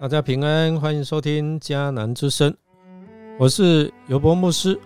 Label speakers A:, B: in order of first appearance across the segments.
A: 大家平安，欢迎收听迦南之声，我是尤博牧师。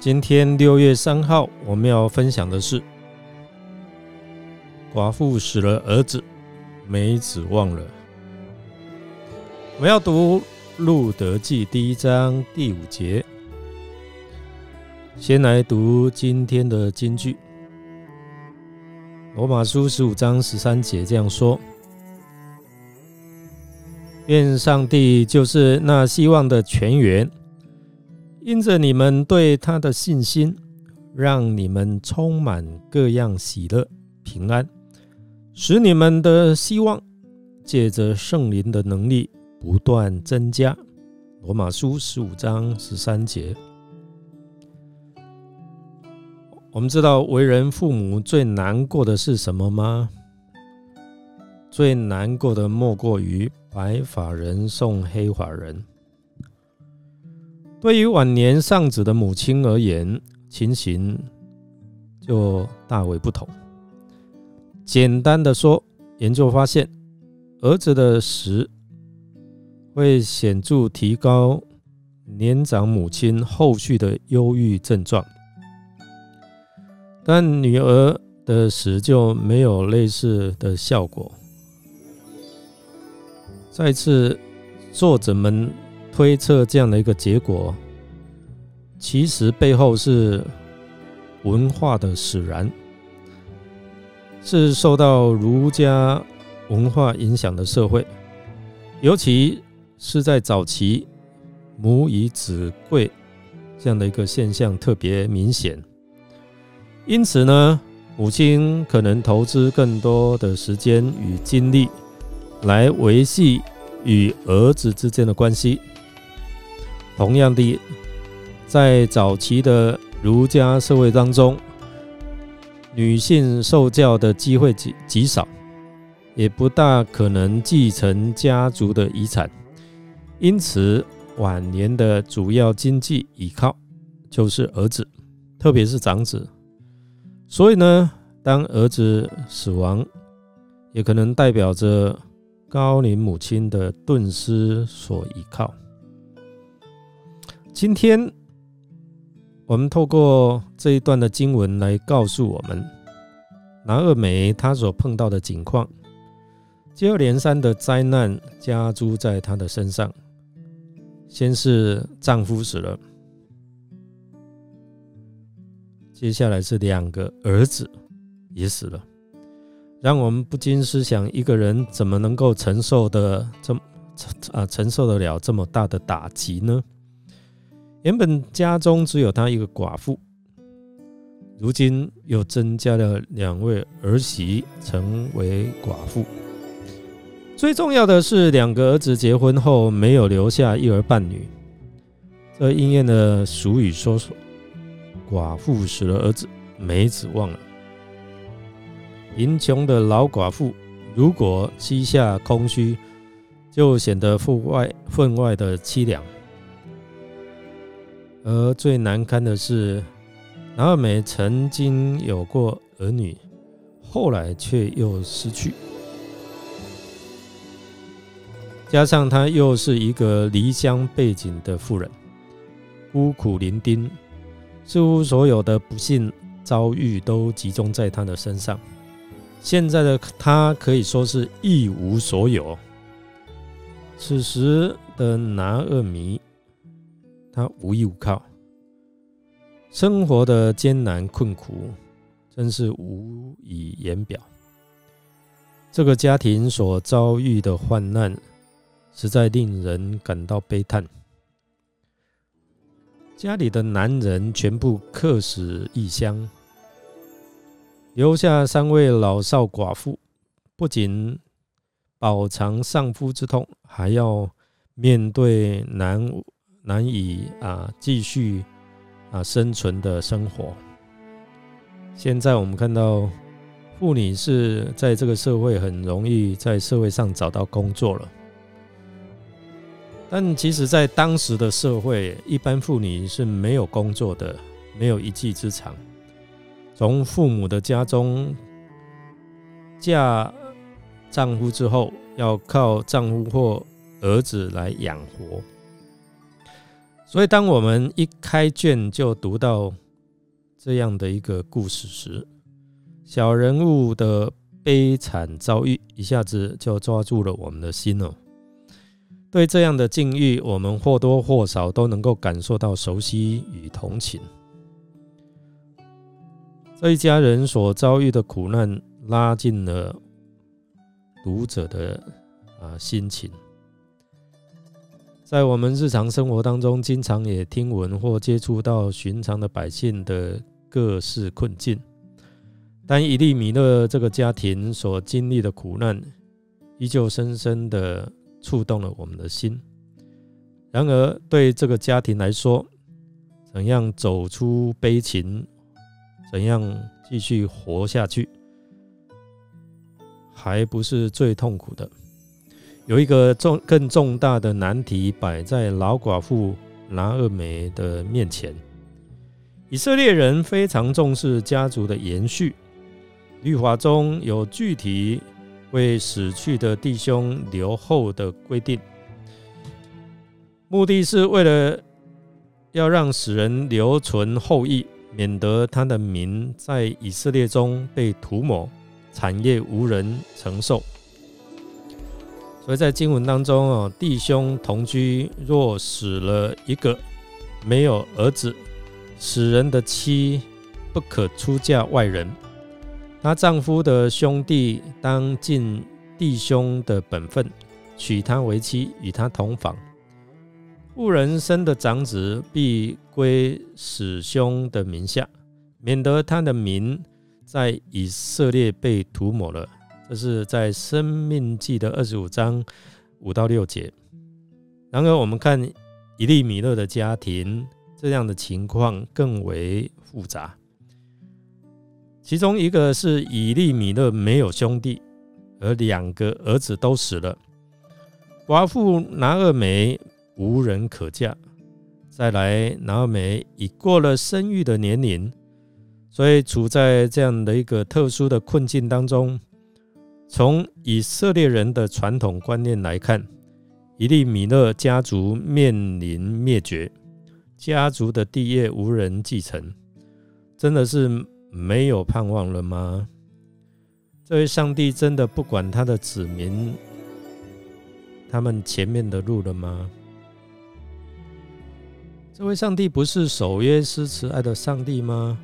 A: 今天六月三号，我们要分享的是寡妇死了儿子，没指望了。我们要读路德记第一章第五节，先来读今天的金句。罗马书十五章十三节这样说。愿上帝就是那希望的泉源，因着你们对他的信心，让你们充满各样喜乐、平安，使你们的希望借着圣灵的能力不断增加。罗马书十五章十三节，我们知道为人父母最难过的是什么吗？最难过的莫过于。白发人送黑发人。对于晚年丧子的母亲而言，情形就大为不同。简单的说，研究发现，儿子的死会显著提高年长母亲后续的忧郁症状，但女儿的死就没有类似的效果。再次，作者们推测这样的一个结果，其实背后是文化的使然，是受到儒家文化影响的社会，尤其是在早期母以子贵这样的一个现象特别明显。因此呢，母亲可能投资更多的时间与精力。来维系与儿子之间的关系。同样的，在早期的儒家社会当中，女性受教的机会极极少，也不大可能继承家族的遗产，因此晚年的主要经济依靠就是儿子，特别是长子。所以呢，当儿子死亡，也可能代表着。高龄母亲的顿失所依靠。今天，我们透过这一段的经文来告诉我们，拿二美她所碰到的境况，接二连三的灾难加诸在她的身上。先是丈夫死了，接下来是两个儿子也死了。让我们不禁思想：一个人怎么能够承受的这么啊承受得了这么大的打击呢？原本家中只有她一个寡妇，如今又增加了两位儿媳成为寡妇。最重要的是，两个儿子结婚后没有留下一儿半女，这应验了俗语说：“寡妇死了儿子，没指望了。”贫穷的老寡妇，如果膝下空虚，就显得分外分外的凄凉。而最难堪的是，拿尔美曾经有过儿女，后来却又失去，加上她又是一个离乡背景的妇人，孤苦伶仃，似乎所有的不幸遭遇都集中在她的身上。现在的他可以说是一无所有。此时的拿厄米，他无依无靠，生活的艰难困苦，真是无以言表。这个家庭所遭遇的患难，实在令人感到悲叹。家里的男人全部客死异乡。留下三位老少寡妇，不仅饱尝丧夫之痛，还要面对难难以啊继续啊生存的生活。现在我们看到，妇女是在这个社会很容易在社会上找到工作了，但其实，在当时的社会，一般妇女是没有工作的，没有一技之长。从父母的家中嫁丈夫之后，要靠丈夫或儿子来养活。所以，当我们一开卷就读到这样的一个故事时，小人物的悲惨遭遇一下子就抓住了我们的心哦。对这样的境遇，我们或多或少都能够感受到熟悉与同情。这一家人所遭遇的苦难，拉近了读者的啊心情。在我们日常生活当中，经常也听闻或接触到寻常的百姓的各式困境，但伊利米勒这个家庭所经历的苦难，依旧深深的触动了我们的心。然而，对这个家庭来说，怎样走出悲情，怎样继续活下去，还不是最痛苦的。有一个重更重大的难题摆在老寡妇拿厄美的面前。以色列人非常重视家族的延续，律法中有具体为死去的弟兄留后的规定，目的是为了要让死人留存后裔，免得他的名在以色列中被涂抹，产业无人承受。所以在经文当中哦，弟兄同居若死了一个，没有儿子，死人的妻不可出嫁外人。她丈夫的兄弟当尽弟兄的本分，娶她为妻，与她同房。妇人生的长子必归死兄的名下，免得他的名在以色列被涂抹了。这是在《生命记》的二十五章五到六节。然而，我们看以利米勒的家庭，这样的情况更为复杂。其中一个是以利米勒没有兄弟，而两个儿子都死了。寡妇拿二梅无人可嫁。再来，拿二梅已过了生育的年龄，所以处在这样的一个特殊的困境当中。从以色列人的传统观念来看，伊利米勒家族面临灭绝，家族的地业无人继承，真的是没有盼望了吗？这位上帝真的不管他的子民，他们前面的路了吗？这位上帝不是守约施慈爱的上帝吗？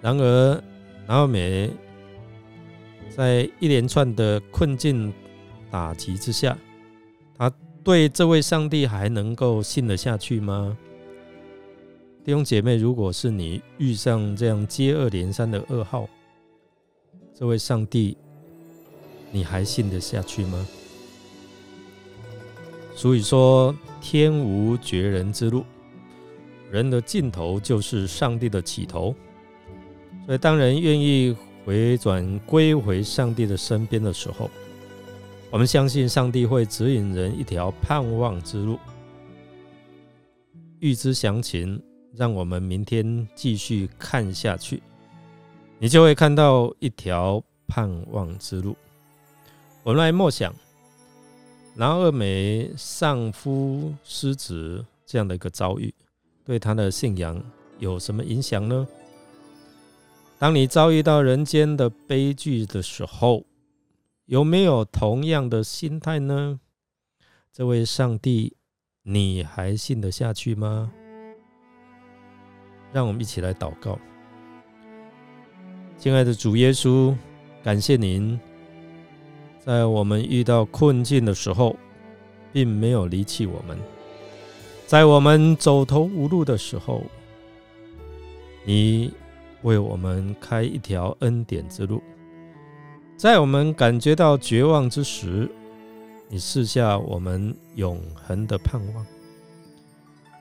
A: 然而，拿尔美。在一连串的困境打击之下，他对这位上帝还能够信得下去吗？弟兄姐妹，如果是你遇上这样接二连三的噩耗，这位上帝你还信得下去吗？所以说，天无绝人之路，人的尽头就是上帝的起头。所以，当人愿意。回转归回上帝的身边的时候，我们相信上帝会指引人一条盼望之路。预知详情，让我们明天继续看下去，你就会看到一条盼望之路。我们来默想，拿二美丧夫失子这样的一个遭遇，对他的信仰有什么影响呢？当你遭遇到人间的悲剧的时候，有没有同样的心态呢？这位上帝，你还信得下去吗？让我们一起来祷告，亲爱的主耶稣，感谢您，在我们遇到困境的时候，并没有离弃我们；在我们走投无路的时候，你。为我们开一条恩典之路，在我们感觉到绝望之时，你赐下我们永恒的盼望。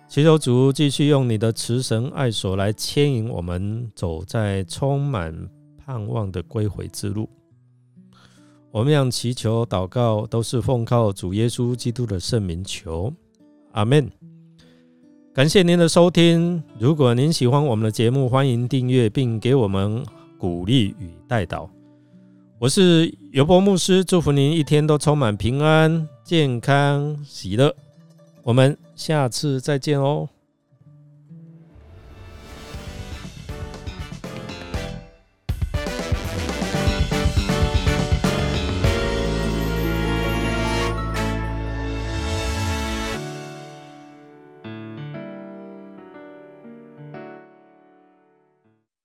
A: 祈求主继续用你的慈神爱所来牵引我们走在充满盼望的归回之路。我们让祈求祷告都是奉靠主耶稣基督的圣名求，阿门。感谢您的收听。如果您喜欢我们的节目，欢迎订阅并给我们鼓励与带导。我是尤伯牧师，祝福您一天都充满平安、健康、喜乐。我们下次再见哦。